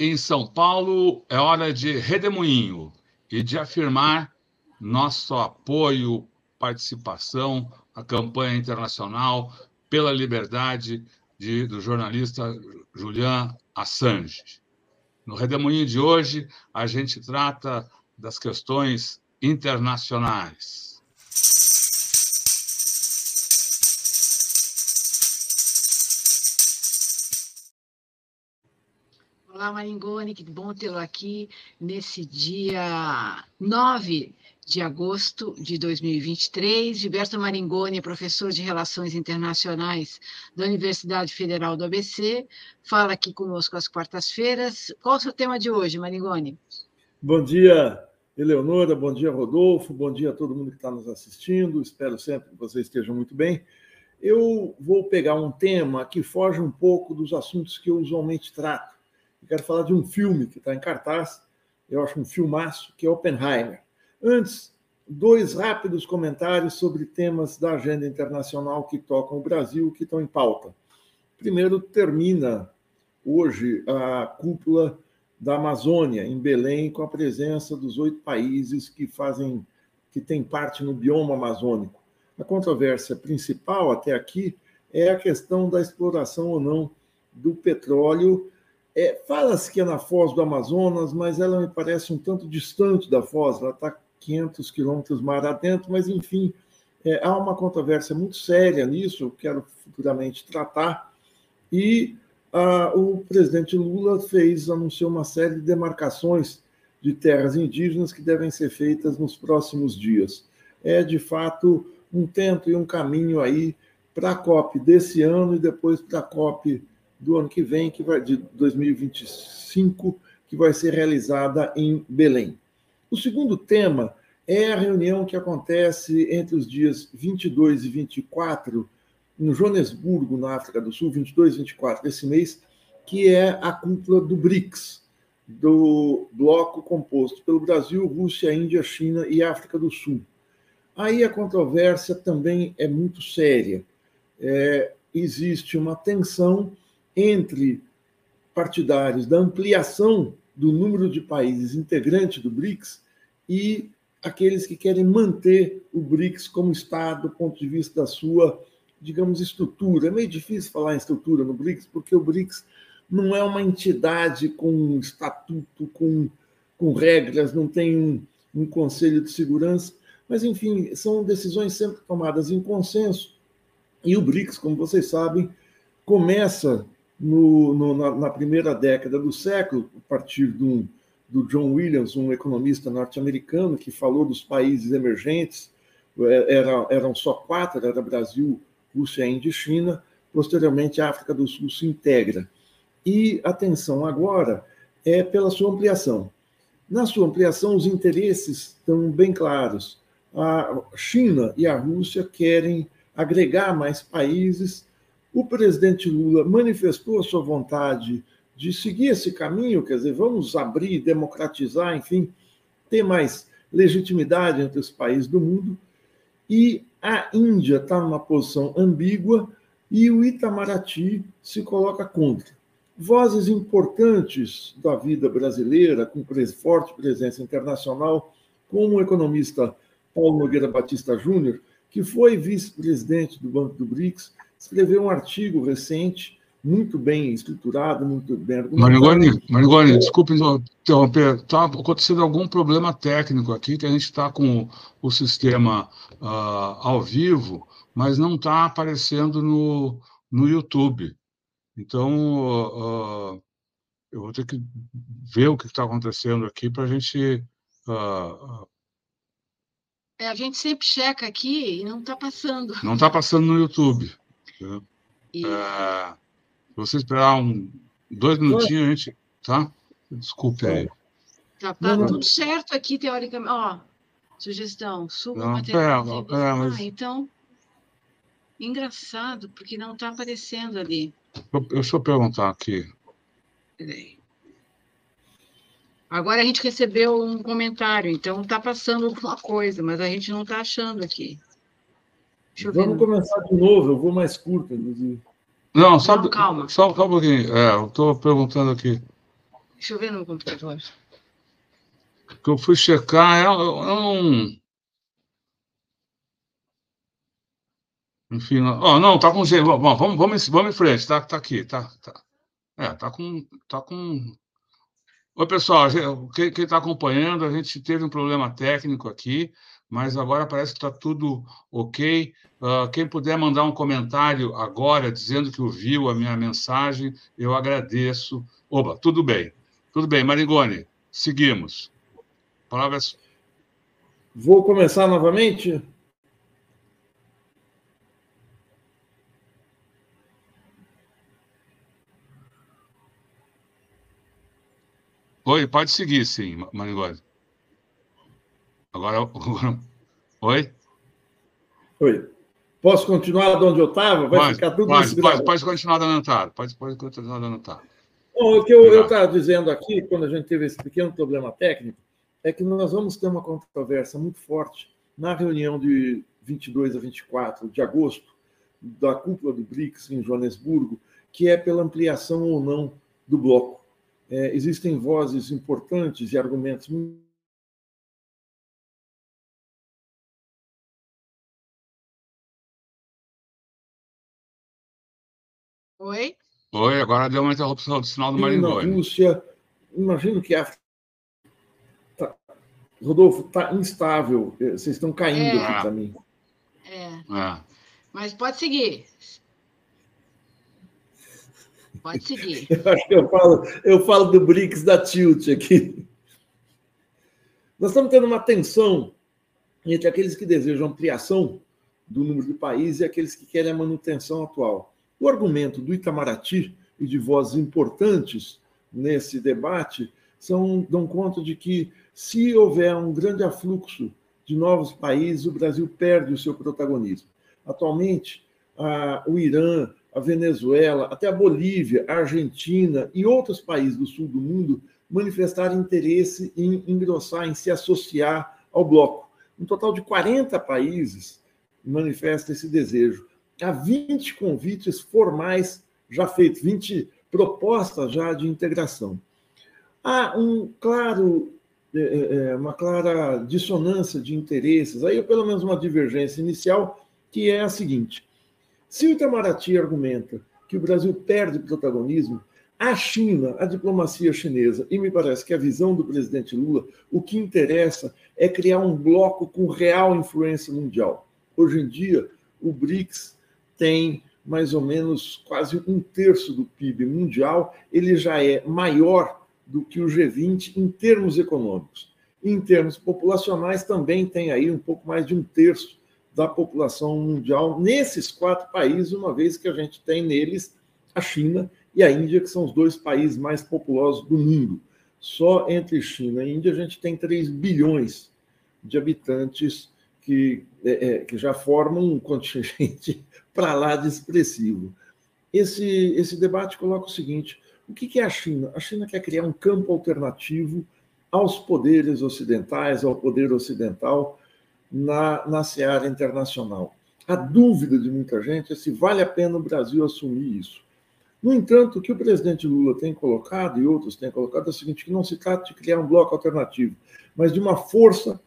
em São Paulo, é hora de redemoinho e de afirmar nosso apoio, participação à campanha internacional pela liberdade de, do jornalista Julian Assange. No Redemoinho de hoje, a gente trata das questões internacionais. Maringoni, que bom tê-lo aqui nesse dia 9 de agosto de 2023. Gilberto Maringoni, professor de Relações Internacionais da Universidade Federal do ABC, fala aqui conosco às quartas-feiras. Qual o seu tema de hoje, Maringoni? Bom dia, Eleonora, bom dia, Rodolfo, bom dia a todo mundo que está nos assistindo. Espero sempre que vocês estejam muito bem. Eu vou pegar um tema que foge um pouco dos assuntos que eu usualmente trato eu quero falar de um filme que está em cartaz, eu acho um filmaço, que é Oppenheimer. Antes, dois rápidos comentários sobre temas da agenda internacional que tocam o Brasil, que estão em pauta. Primeiro, termina hoje a cúpula da Amazônia, em Belém, com a presença dos oito países que fazem, que têm parte no bioma amazônico. A controvérsia principal até aqui é a questão da exploração ou não do petróleo é, Fala-se que é na foz do Amazonas, mas ela me parece um tanto distante da foz, ela está 500 quilômetros mar adentro, mas enfim, é, há uma controvérsia muito séria nisso, quero futuramente tratar, e ah, o presidente Lula fez, anunciou uma série de demarcações de terras indígenas que devem ser feitas nos próximos dias. É, de fato, um tento e um caminho aí para a COP desse ano e depois para a COP do ano que vem, que vai de 2025, que vai ser realizada em Belém. O segundo tema é a reunião que acontece entre os dias 22 e 24 no Joanesburgo, na África do Sul, 22 e 24 desse mês, que é a cúpula do BRICS, do bloco composto pelo Brasil, Rússia, Índia, China e África do Sul. Aí a controvérsia também é muito séria. É, existe uma tensão entre partidários da ampliação do número de países integrantes do BRICS e aqueles que querem manter o BRICS como está do ponto de vista da sua, digamos, estrutura. É meio difícil falar em estrutura no BRICS, porque o BRICS não é uma entidade com estatuto, com, com regras, não tem um, um conselho de segurança, mas, enfim, são decisões sempre tomadas em consenso. E o BRICS, como vocês sabem, começa no, no, na, na, primeira década do século, a partir do, do John Williams, um economista norte-americano que falou dos países emergentes, é, era, eram só quatro, era Brasil, Rússia, Índia e China, posteriormente a África do Sul se integra. E atenção agora é pela sua ampliação. Na sua ampliação, os interesses estão bem claros. A China e a Rússia querem agregar mais países o presidente Lula manifestou a sua vontade de seguir esse caminho, quer dizer, vamos abrir, democratizar, enfim, ter mais legitimidade entre os países do mundo. E a Índia está numa posição ambígua e o Itamaraty se coloca contra. Vozes importantes da vida brasileira, com forte presença internacional, como o economista Paulo Nogueira Batista Júnior, que foi vice-presidente do Banco do BRICS, escreveu um artigo recente, muito bem estruturado, muito bem argumentado. Marigoni, desculpe interromper, está acontecendo algum problema técnico aqui, que a gente está com o sistema uh, ao vivo, mas não está aparecendo no, no YouTube. Então, uh, eu vou ter que ver o que está acontecendo aqui para a gente. Uh, é, a gente sempre checa aqui e não está passando. Não está passando no YouTube. Né? E... É, se você esperar um, dois minutinhos, a gente. Tá? Desculpe aí. Tá, tá tudo certo aqui, teoricamente. Ó, sugestão, suba não, material. Pera, mas... Ah, então. Engraçado, porque não está aparecendo ali. Deixa eu perguntar aqui. Peraí. Agora a gente recebeu um comentário, então está passando alguma coisa, mas a gente não está achando aqui. Vamos começar de novo, eu vou mais curto, inclusive. Não, só, Não, calma. Só, só um pouquinho. É, eu estou perguntando aqui. Deixa eu ver no computador. Que eu fui checar, eu, eu não. Enfim, não, oh, não, tá com G. Bom, vamos, vamos, vamos em frente, tá, tá aqui, tá, tá. É, tá com, tá com. Oi, pessoal, quem está acompanhando, a gente teve um problema técnico aqui, mas agora parece que está tudo ok. Uh, quem puder mandar um comentário agora dizendo que ouviu a minha mensagem, eu agradeço. Opa, tudo bem. Tudo bem, Marigone, seguimos. Palavras. Vou começar novamente? Oi, pode seguir, sim, Marigone. Agora, agora. Oi? Oi. Posso continuar de onde eu estava? Vai pode, ficar tudo pode, pode, pode continuar dando Pode, pode continuar dando Bom, o que eu estava dizendo aqui, quando a gente teve esse pequeno problema técnico, é que nós vamos ter uma controvérsia muito forte na reunião de 22 a 24 de agosto da cúpula do BRICS em Joanesburgo, que é pela ampliação ou não do bloco. É, existem vozes importantes e argumentos Oi? Oi, agora deu uma interrupção do sinal do Maringoni. Na Rússia, imagino que a tá, Rodolfo, está instável. Vocês estão caindo é. aqui para mim. É. é. Mas pode seguir. Pode seguir. Eu falo, eu falo do BRICS da Tilt aqui. Nós estamos tendo uma tensão entre aqueles que desejam ampliação do número de países e aqueles que querem a manutenção atual. O argumento do Itamaraty e de vozes importantes nesse debate são, dão conta de que, se houver um grande afluxo de novos países, o Brasil perde o seu protagonismo. Atualmente, a, o Irã, a Venezuela, até a Bolívia, a Argentina e outros países do sul do mundo manifestaram interesse em engrossar, em se associar ao bloco. Um total de 40 países manifesta esse desejo há 20 convites formais já feitos, 20 propostas já de integração. Há um claro, é, é, é, uma clara dissonância de interesses, aí pelo menos uma divergência inicial, que é a seguinte: se o Itamaraty argumenta que o Brasil perde protagonismo, a China, a diplomacia chinesa, e me parece que a visão do presidente Lula, o que interessa é criar um bloco com real influência mundial. Hoje em dia, o BRICS tem mais ou menos quase um terço do PIB mundial, ele já é maior do que o G20 em termos econômicos. Em termos populacionais, também tem aí um pouco mais de um terço da população mundial nesses quatro países, uma vez que a gente tem neles a China e a Índia, que são os dois países mais populosos do mundo. Só entre China e Índia a gente tem 3 bilhões de habitantes que, é, é que já formam um contingente para lá de expressivo. Esse, esse debate coloca o seguinte: o que é a China? A China quer criar um campo alternativo aos poderes ocidentais, ao poder ocidental na, na seara internacional. A dúvida de muita gente é se vale a pena o Brasil assumir isso. No entanto, o que o presidente Lula tem colocado, e outros têm colocado, é o seguinte: que não se trata de criar um bloco alternativo, mas de uma força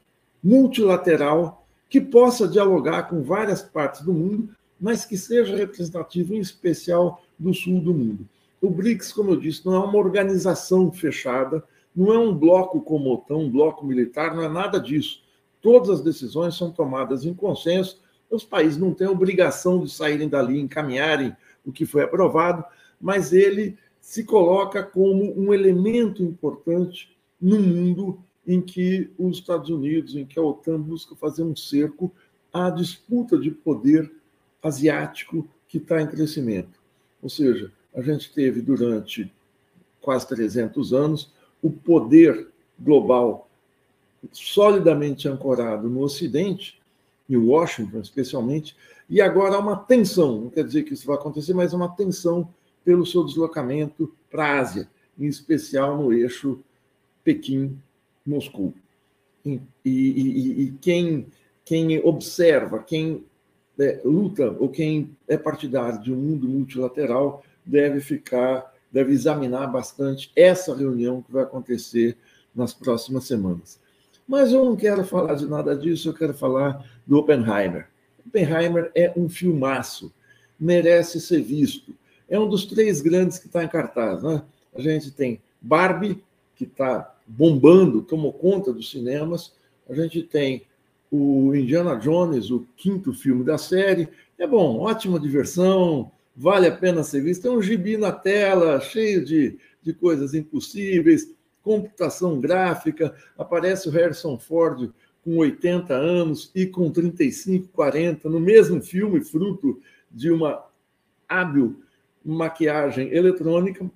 multilateral que possa dialogar com várias partes do mundo mas que seja representativo, em especial, do sul do mundo. O BRICS, como eu disse, não é uma organização fechada, não é um bloco como OTAN, um bloco militar, não é nada disso. Todas as decisões são tomadas em consenso, os países não têm obrigação de saírem dali, encaminharem o que foi aprovado, mas ele se coloca como um elemento importante no mundo em que os Estados Unidos, em que a OTAN busca fazer um cerco à disputa de poder asiático que está em crescimento. Ou seja, a gente teve durante quase 300 anos o poder global solidamente ancorado no Ocidente, em Washington especialmente, e agora há uma tensão, não quer dizer que isso vai acontecer, mas uma tensão pelo seu deslocamento para a Ásia, em especial no eixo Pequim-Moscou. E, e, e, quem, quem observa, quem é, luta, ou quem é partidário de um mundo multilateral, deve ficar deve examinar bastante essa reunião que vai acontecer nas próximas semanas. Mas eu não quero falar de nada disso, eu quero falar do Oppenheimer. Oppenheimer é um filmaço, merece ser visto. É um dos três grandes que está em cartaz. Né? A gente tem Barbie, que está bombando, tomou conta dos cinemas. A gente tem o Indiana Jones, o quinto filme da série. É bom, ótima diversão, vale a pena ser visto. Tem um gibi na tela, cheio de, de coisas impossíveis, computação gráfica. Aparece o Harrison Ford com 80 anos e com 35, 40, no mesmo filme, fruto de uma hábil maquiagem eletrônica.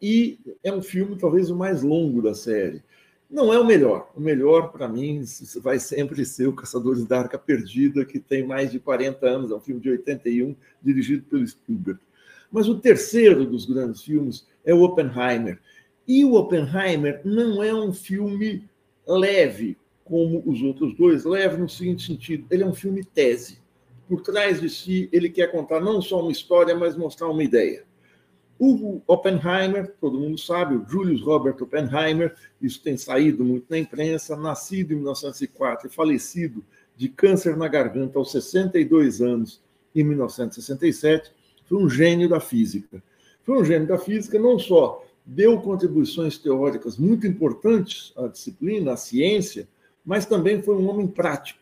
E é um filme talvez o mais longo da série. Não é o melhor. O melhor, para mim, vai sempre ser o Caçadores da Arca Perdida, que tem mais de 40 anos, é um filme de 81, dirigido pelo Spielberg. Mas o terceiro dos grandes filmes é o Oppenheimer. E o Oppenheimer não é um filme leve, como os outros dois, leve no seguinte sentido: ele é um filme tese. Por trás de si, ele quer contar não só uma história, mas mostrar uma ideia. O Oppenheimer, todo mundo sabe, o Julius Robert Oppenheimer, isso tem saído muito na imprensa, nascido em 1904 e falecido de câncer na garganta aos 62 anos em 1967, foi um gênio da física. Foi um gênio da física, não só deu contribuições teóricas muito importantes à disciplina, à ciência, mas também foi um homem prático.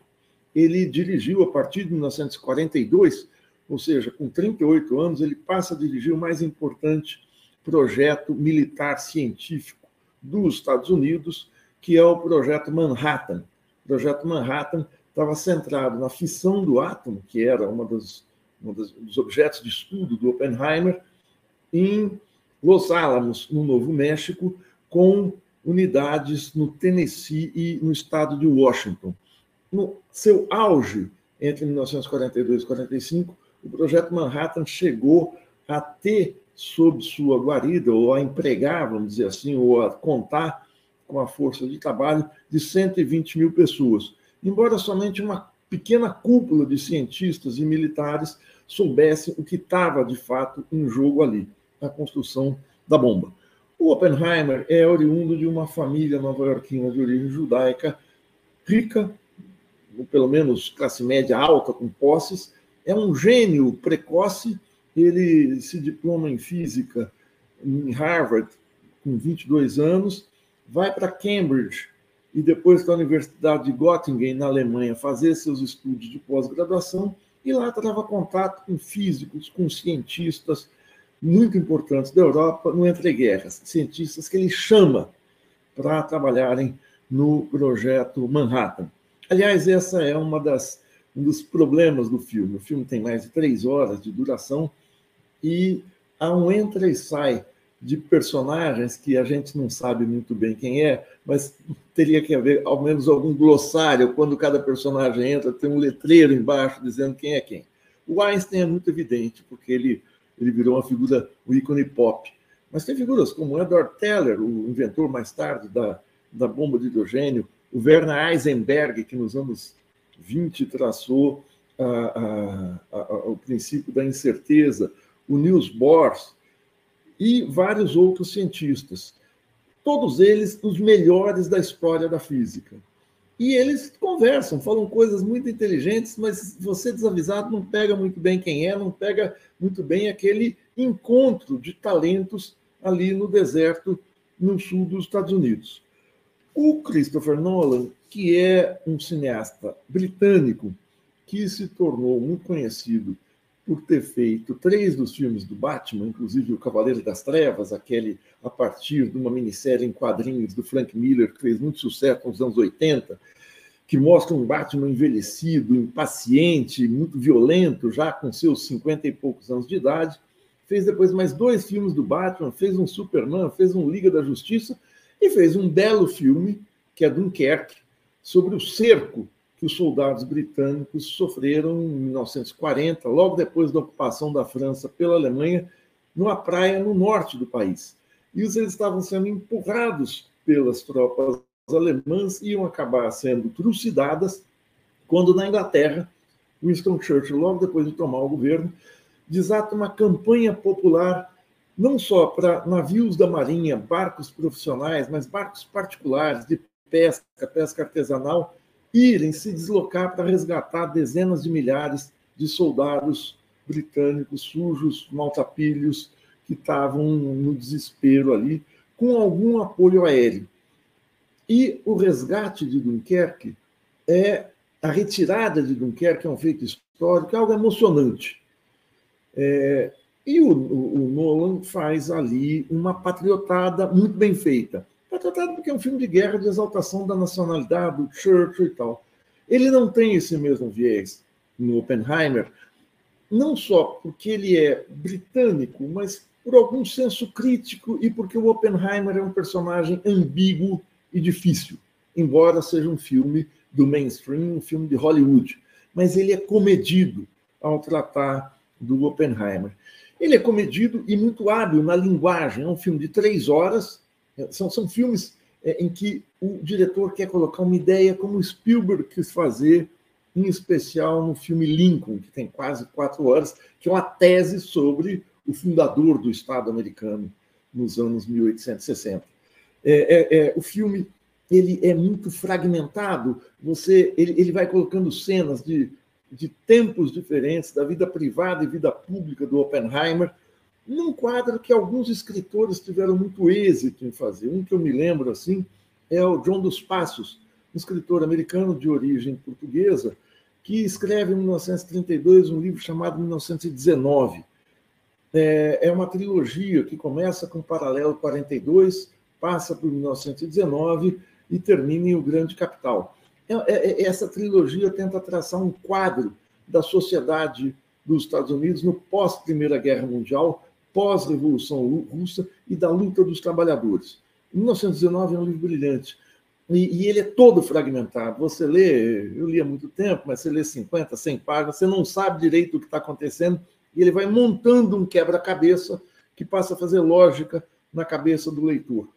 Ele dirigiu, a partir de 1942, ou seja, com 38 anos, ele passa a dirigir o mais importante projeto militar científico dos Estados Unidos, que é o projeto Manhattan. O projeto Manhattan estava centrado na fissão do átomo, que era uma das, um dos objetos de estudo do Oppenheimer, em Los Alamos, no Novo México, com unidades no Tennessee e no estado de Washington. No seu auge, entre 1942 e 1945, o projeto Manhattan chegou a ter sob sua guarida, ou a empregar, vamos dizer assim, ou a contar com a força de trabalho de 120 mil pessoas, embora somente uma pequena cúpula de cientistas e militares soubesse o que estava de fato em jogo ali, a construção da bomba. O Oppenheimer é oriundo de uma família nova-iorquina de origem judaica, rica, ou pelo menos classe média alta, com posses, é um gênio precoce. Ele se diploma em física em Harvard com 22 anos, vai para Cambridge e depois para a Universidade de Göttingen, na Alemanha, fazer seus estudos de pós-graduação e lá trava contato com físicos, com cientistas muito importantes da Europa no entreguerras, cientistas que ele chama para trabalharem no projeto Manhattan. Aliás, essa é uma das um dos problemas do filme. O filme tem mais de três horas de duração e há um entra e sai de personagens que a gente não sabe muito bem quem é, mas teria que haver ao menos algum glossário quando cada personagem entra, tem um letreiro embaixo dizendo quem é quem. O Einstein é muito evidente, porque ele, ele virou uma figura, um ícone pop. Mas tem figuras como Edward Teller, o inventor mais tarde da, da bomba de hidrogênio, o Werner Heisenberg, que nos anos 20 traçou a, a, a, o princípio da incerteza, o Niels Bohr e vários outros cientistas. Todos eles os melhores da história da física. E eles conversam, falam coisas muito inteligentes, mas você desavisado não pega muito bem quem é, não pega muito bem aquele encontro de talentos ali no deserto no sul dos Estados Unidos. O Christopher Nolan que é um cineasta britânico que se tornou muito conhecido por ter feito três dos filmes do Batman, inclusive O Cavaleiro das Trevas, aquele a partir de uma minissérie em quadrinhos do Frank Miller, que fez muito sucesso nos anos 80, que mostra um Batman envelhecido, impaciente, muito violento, já com seus 50 e poucos anos de idade. Fez depois mais dois filmes do Batman, fez um Superman, fez um Liga da Justiça e fez um belo filme, que é Dunkerque, sobre o cerco que os soldados britânicos sofreram em 1940, logo depois da ocupação da França pela Alemanha, numa praia no norte do país. E eles estavam sendo empurrados pelas tropas alemãs iam acabar sendo trucidadas quando na Inglaterra Winston Churchill, logo depois de tomar o governo, desata uma campanha popular não só para navios da Marinha, barcos profissionais, mas barcos particulares de pesca, pesca artesanal, irem se deslocar para resgatar dezenas de milhares de soldados britânicos sujos, maltapilhos, que estavam no desespero ali, com algum apoio aéreo. E o resgate de Dunkerque é a retirada de Dunkerque é um feito histórico, é algo emocionante. É, e o, o, o, Nolan faz ali uma patriotada muito bem feita. Patriotada porque é um filme de guerra de exaltação da nacionalidade, do Churchill e tal. Ele não tem esse mesmo viés no Oppenheimer, não só porque ele é britânico, mas por algum senso crítico e porque o Oppenheimer é um personagem ambíguo e difícil, embora seja um filme do mainstream, um filme de Hollywood. Mas ele é comedido ao tratar do Oppenheimer. Ele é comedido e muito hábil na linguagem. É um filme de três horas. São, são filmes é, em que o diretor quer colocar uma ideia como Spielberg quis fazer, em especial no filme Lincoln, que tem quase quatro horas, que é uma tese sobre o fundador do Estado americano nos anos 1860. É, é, é, o filme ele é muito fragmentado. Você, ele, ele vai colocando cenas de de tempos diferentes, da vida privada e vida pública do Oppenheimer, num quadro que alguns escritores tiveram muito êxito em fazer. Um que eu me lembro assim é o John dos Passos, um escritor americano de origem portuguesa, que escreve em 1932 um livro chamado 1919. É, é uma trilogia que começa com o Paralelo 42, passa por 1919 e termina em O Grande Capital. É, é, essa trilogia tenta traçar um quadro da sociedade dos Estados Unidos no pós-Primeira Guerra Mundial, pós-Revolução Russa e da luta dos trabalhadores. 1919 é um livro brilhante. E, e, ele é todo fragmentado. Você lê, eu li há muito tempo, mas você lê 50, 100 páginas, você não sabe direito o que está acontecendo, e ele vai montando um quebra-cabeça que passa a fazer lógica na cabeça do leitor.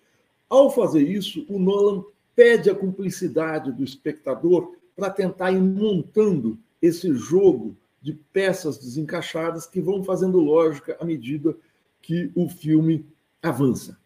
Ao fazer isso, o Nolan pede a cumplicidade do espectador para tentar ir montando esse jogo de peças desencaixadas que vão fazendo lógica à medida que o filme avança.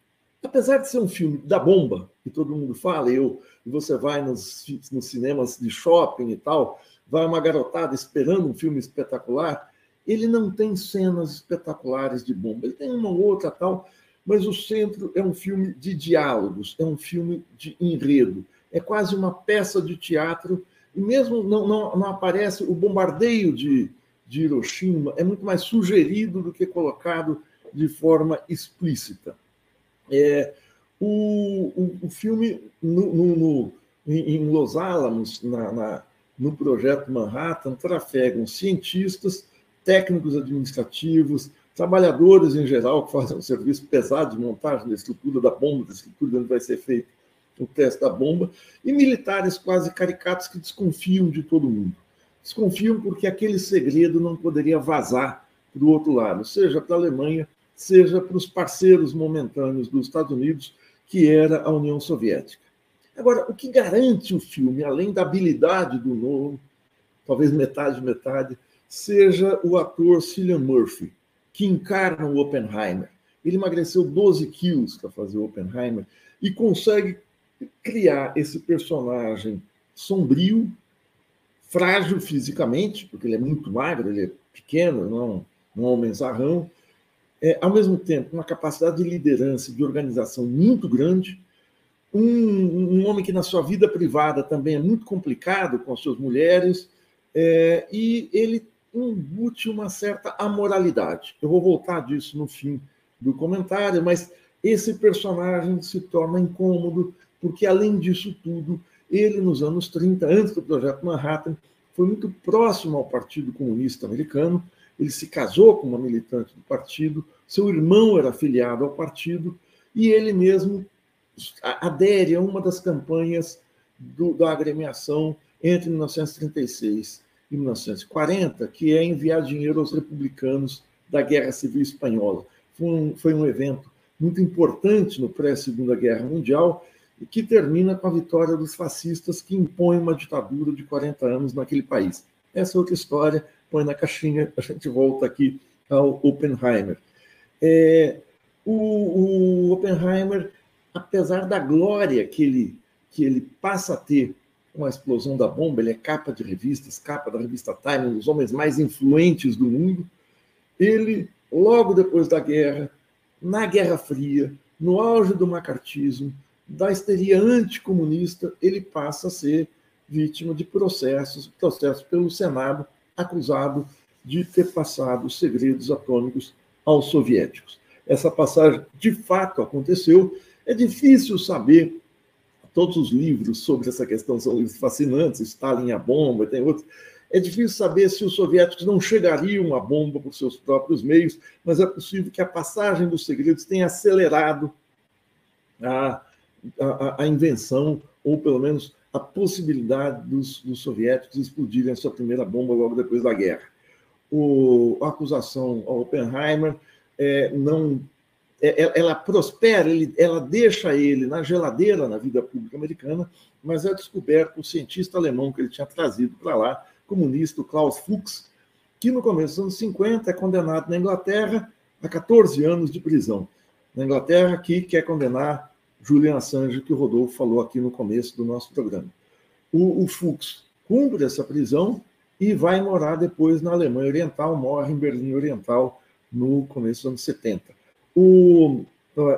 Apesar de ser um filme da bomba, que todo mundo fala, eu, você vai nos, nos cinemas de shopping e tal, vai uma garotada esperando um filme espetacular, ele não tem cenas espetaculares de bomba. Ele tem uma outra tal, mas o centro é um filme de diálogos, é um filme de enredo, é quase uma peça de teatro, e mesmo não, não, não aparece o bombardeio de, de Hiroshima, é muito mais sugerido do que colocado de forma explícita. É, o, o, o filme no, no, no, em Los Alamos, na, na, no projeto Manhattan, trafegam cientistas, técnicos administrativos, trabalhadores em geral que fazem um serviço pesado de montagem da estrutura da bomba, da estrutura onde vai ser feito o teste da bomba, e militares quase caricatos que desconfiam de todo mundo. Desconfiam porque aquele segredo não poderia vazar para o outro lado, seja para a Alemanha, seja para os parceiros momentâneos dos Estados Unidos, que era a União Soviética. Agora, o que garante o filme, além da habilidade do novo, talvez metade, metade, seja o ator Cillian Murphy, que encarna o Oppenheimer. Ele emagreceu 12 quilos para fazer o Oppenheimer e consegue criar esse personagem sombrio, frágil fisicamente, porque ele é muito magro, ele é pequeno, não, não é um homenzarrão, é, ao mesmo tempo uma capacidade de liderança, de organização muito grande, um, um, homem que na sua vida privada também é muito complicado com as suas mulheres, é, e ele embute uma certa amoralidade. Eu vou voltar disso no fim do comentário, mas esse personagem se torna incômodo, porque, além disso tudo, ele, nos anos 30, antes do Projeto Manhattan, foi muito próximo ao Partido Comunista Americano, ele se casou com uma militante do partido, seu irmão era afiliado ao partido, e ele mesmo adere a uma das campanhas do, da agremiação entre 1936 em 1940, que é enviar dinheiro aos republicanos da Guerra Civil Espanhola. Foi um, foi um evento muito importante no pré-Segunda Guerra Mundial e que termina com a vitória dos fascistas que impõem uma ditadura de 40 anos naquele país. Essa é outra história, põe na caixinha, a gente volta aqui ao Oppenheimer. É, O, o Oppenheimer, apesar da glória que ele, que ele passa a ter com a explosão da bomba, ele é capa de revistas, capa da revista Time, um dos homens mais influentes do mundo. Ele, logo depois da guerra, na Guerra Fria, no auge do macartismo, da histeria anticomunista, ele passa a ser vítima de processos, processos pelo Senado, acusado de ter passado segredos atômicos aos soviéticos. Essa passagem de fato aconteceu. É difícil saber todos os livros sobre essa questão são livros fascinantes, Stalin a bomba, tem outros. É difícil saber se os soviéticos não chegariam à bomba por seus próprios meios, mas é possível que a passagem dos segredos tenha acelerado a, a, a invenção, ou pelo menos a possibilidade dos, dos, soviéticos explodirem a sua primeira bomba logo depois da guerra. O, a acusação ao Oppenheimer é, não ela prospera, ela deixa ele na geladeira na vida pública americana, mas é descoberto o cientista alemão que ele tinha trazido para lá, comunista, Klaus Fuchs, que no começo dos anos 50 é condenado na Inglaterra a 14 anos de prisão. Na Inglaterra, que quer condenar Julian Assange, que o Rodolfo falou aqui no começo do nosso programa. O, o Fuchs cumpre essa prisão e vai morar depois na Alemanha Oriental, morre em Berlim Oriental no começo dos anos 70 o,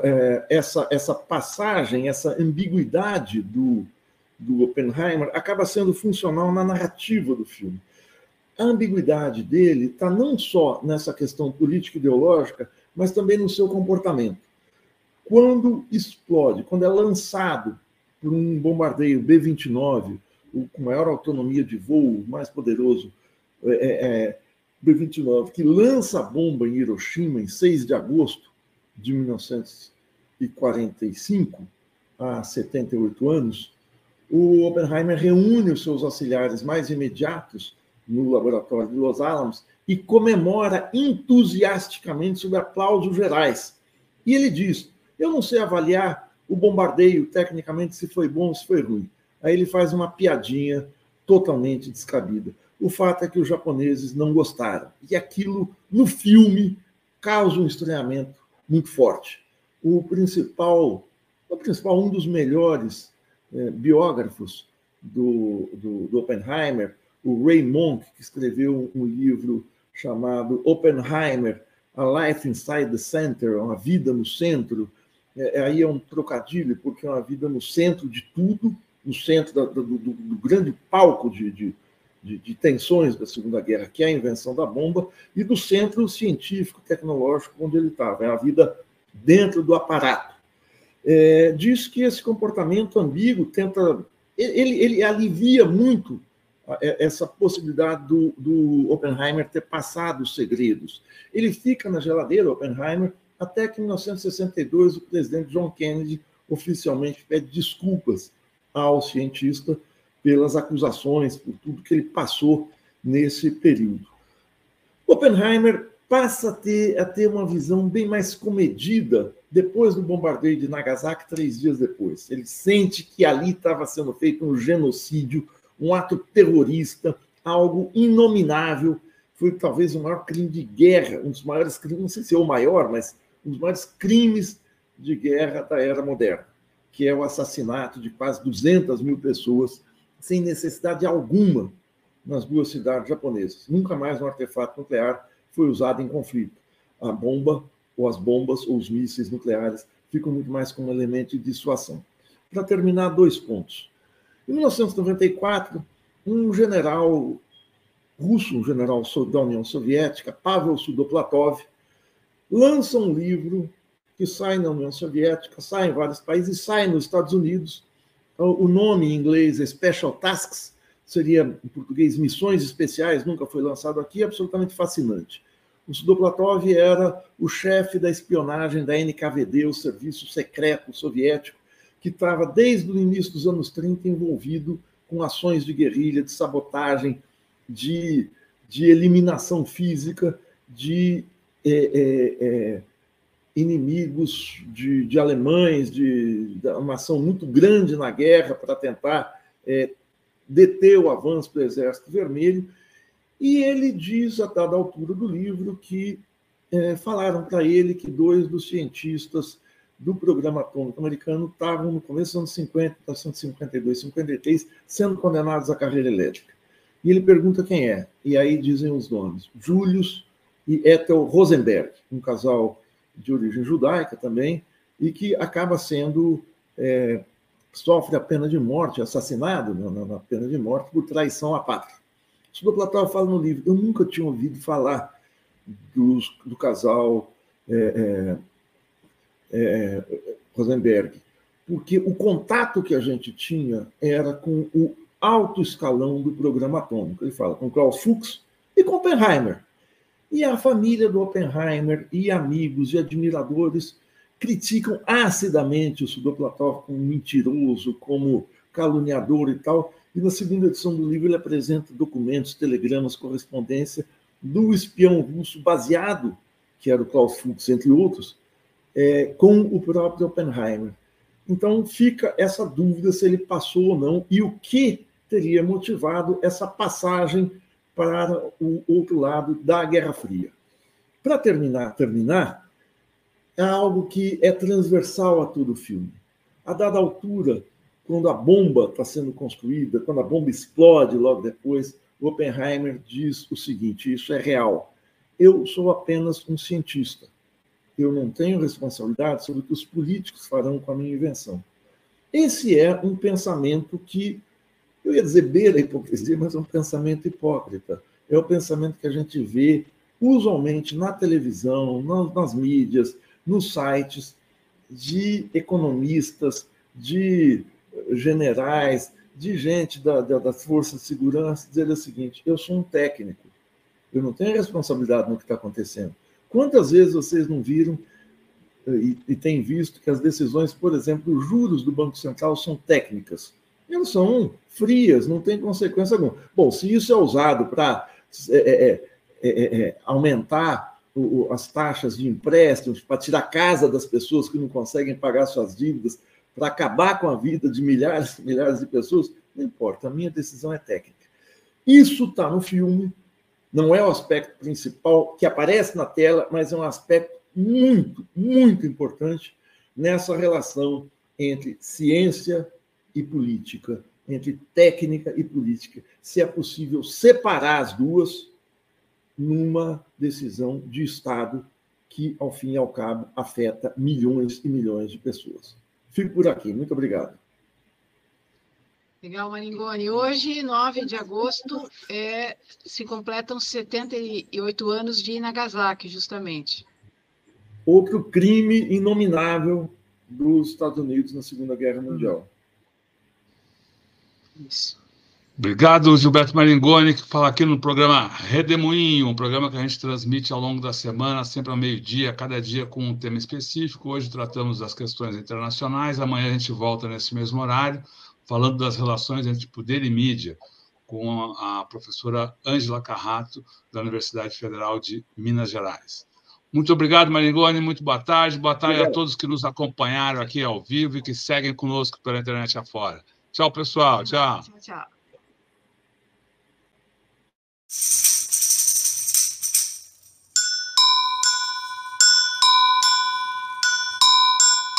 é, essa, essa passagem, essa ambiguidade do, do Oppenheimer acaba sendo funcional na narrativa do filme. A ambiguidade dele está não só nessa questão política ideológica, mas também no seu comportamento. Quando explode, quando é lançado por um bombardeio B-29, o com maior autonomia de voo, mais poderoso, é, é, B-29, que lança a bomba em Hiroshima em 6 de agosto, de 1945, há 78 anos, o Oppenheimer reúne os seus auxiliares mais imediatos no laboratório de Los Alamos e comemora entusiasticamente sob aplausos gerais. E ele diz: Eu não sei avaliar o bombardeio tecnicamente se foi bom ou se foi ruim. Aí ele faz uma piadinha totalmente descabida. O fato é que os japoneses não gostaram. E aquilo, no filme, causa um estranhamento muito forte. O principal, o principal um dos melhores é, biógrafos do, do, do, Oppenheimer, o Ray Monk, que escreveu um livro chamado Oppenheimer, A Life Inside the Center, Uma Vida no Centro. É, aí é um trocadilho, porque é uma vida no centro de tudo, no centro da, do, do, do, grande palco de, de de, de, tensões da Segunda Guerra, que é a invenção da bomba, e do centro científico, tecnológico onde ele estava, é a vida dentro do aparato. É, diz que esse comportamento ambíguo tenta. Ele, ele alivia muito essa possibilidade do, do, Oppenheimer ter passado os segredos. Ele fica na geladeira, Oppenheimer, até que em 1962 o presidente John Kennedy oficialmente pede desculpas ao cientista pelas acusações, por tudo que ele passou nesse período. Oppenheimer passa a ter, a ter uma visão bem mais comedida depois do bombardeio de Nagasaki, três dias depois. Ele sente que ali estava sendo feito um genocídio, um ato terrorista, algo inominável. Foi talvez o maior crime de guerra, um dos maiores crimes, não sei se é o maior, mas um dos maiores crimes de guerra da era moderna, que é o assassinato de quase 200 mil pessoas sem necessidade alguma nas duas cidades japonesas. Nunca mais um artefato nuclear foi usado em conflito. A bomba, ou as bombas, ou os mísseis nucleares ficam muito mais como elemento de dissuasão. Para terminar, dois pontos. Em 1994, um general russo, um general da União Soviética, Pavel Sudoplatov, lança um livro que sai na União Soviética, sai em vários países, sai nos Estados Unidos, o nome em inglês é Special Tasks, seria em português Missões Especiais, nunca foi lançado aqui, absolutamente fascinante. O Sudoplatov era o chefe da espionagem da NKVD, o serviço secreto soviético, que estava desde o início dos anos 30 envolvido com ações de guerrilha, de sabotagem, de, de eliminação física, de é, é, é, inimigos de, de alemães, de, de, uma ação muito grande na guerra para tentar é, deter o avanço do Exército Vermelho. E ele diz, a dada altura do livro, que é, falaram para ele que dois dos cientistas do programa atômico americano estavam no começo dos anos 50, 1952, 53, sendo condenados à carreira elétrica. E ele pergunta quem é, e aí dizem os nomes: Julius e Ethel Rosenberg, um casal de origem judaica também, e que acaba sendo é, sofre a pena de morte, assassinado na, na, pena de morte por traição à pátria. Isso do Platão fala no livro. Eu nunca tinha ouvido falar dos, do casal é, é, é, Rosenberg, porque o contato que a gente tinha era com o alto escalão do programa atômico. Ele fala com Klaus Fuchs e com Oppenheimer. E a família do Oppenheimer e amigos e admiradores criticam acidamente o Sudoplatov como mentiroso, como caluniador e tal. E na segunda edição do livro ele apresenta documentos, telegramas, correspondência do espião russo baseado, que era o Klaus Fuchs, entre outros, é, com o próprio Oppenheimer. Então fica essa dúvida se ele passou ou não e o que teria motivado essa passagem para o outro lado da Guerra Fria. Para terminar, terminar, é algo que é transversal a todo o filme. A dada altura, quando a bomba está sendo construída, quando a bomba explode logo depois, Oppenheimer diz o seguinte: isso é real. Eu sou apenas um cientista. Eu não tenho responsabilidade sobre o que os políticos farão com a minha invenção. Esse é um pensamento que, eu ia dizer beira a hipocrisia, mas é um pensamento hipócrita. É o pensamento que a gente vê usualmente na televisão, nas, mídias, nos sites de economistas, de generais, de gente da, da, das forças de segurança, dizer o seguinte: eu sou um técnico, eu não tenho responsabilidade no que está acontecendo. Quantas vezes vocês não viram e, e têm visto que as decisões, por exemplo, os juros do Banco Central são técnicas? Elas são frias, não tem consequência alguma. Bom, se isso é usado para é, é, é, aumentar as taxas de empréstimos, para tirar casa das pessoas que não conseguem pagar suas dívidas, para acabar com a vida de milhares e milhares de pessoas, não importa, a minha decisão é técnica. Isso está no filme, não é o aspecto principal que aparece na tela, mas é um aspecto muito, muito importante nessa relação entre ciência e política, entre técnica e política. Se é possível separar as duas, numa decisão de Estado que, ao fim e ao cabo, afeta milhões e milhões de pessoas. Fico por aqui. Muito obrigado. Legal, Maringoni. Hoje, 9 de agosto, é, se completam 78 anos de Nagasaki, justamente. Outro crime inominável dos Estados Unidos na Segunda Guerra Mundial. Isso. Obrigado, Gilberto Maringoni, que fala aqui no programa Redemoinho, um programa que a gente transmite ao longo da semana, sempre ao meio-dia, cada dia com um tema específico. Hoje tratamos das questões internacionais, amanhã a gente volta nesse mesmo horário, falando das relações entre poder e mídia, com a professora Ângela Carrato, da Universidade Federal de Minas Gerais. Muito obrigado, Maringoni, muito boa tarde. Boa tarde obrigado. a todos que nos acompanharam aqui ao vivo e que seguem conosco pela internet afora. Tchau, pessoal. Tchau. Tchau, tchau.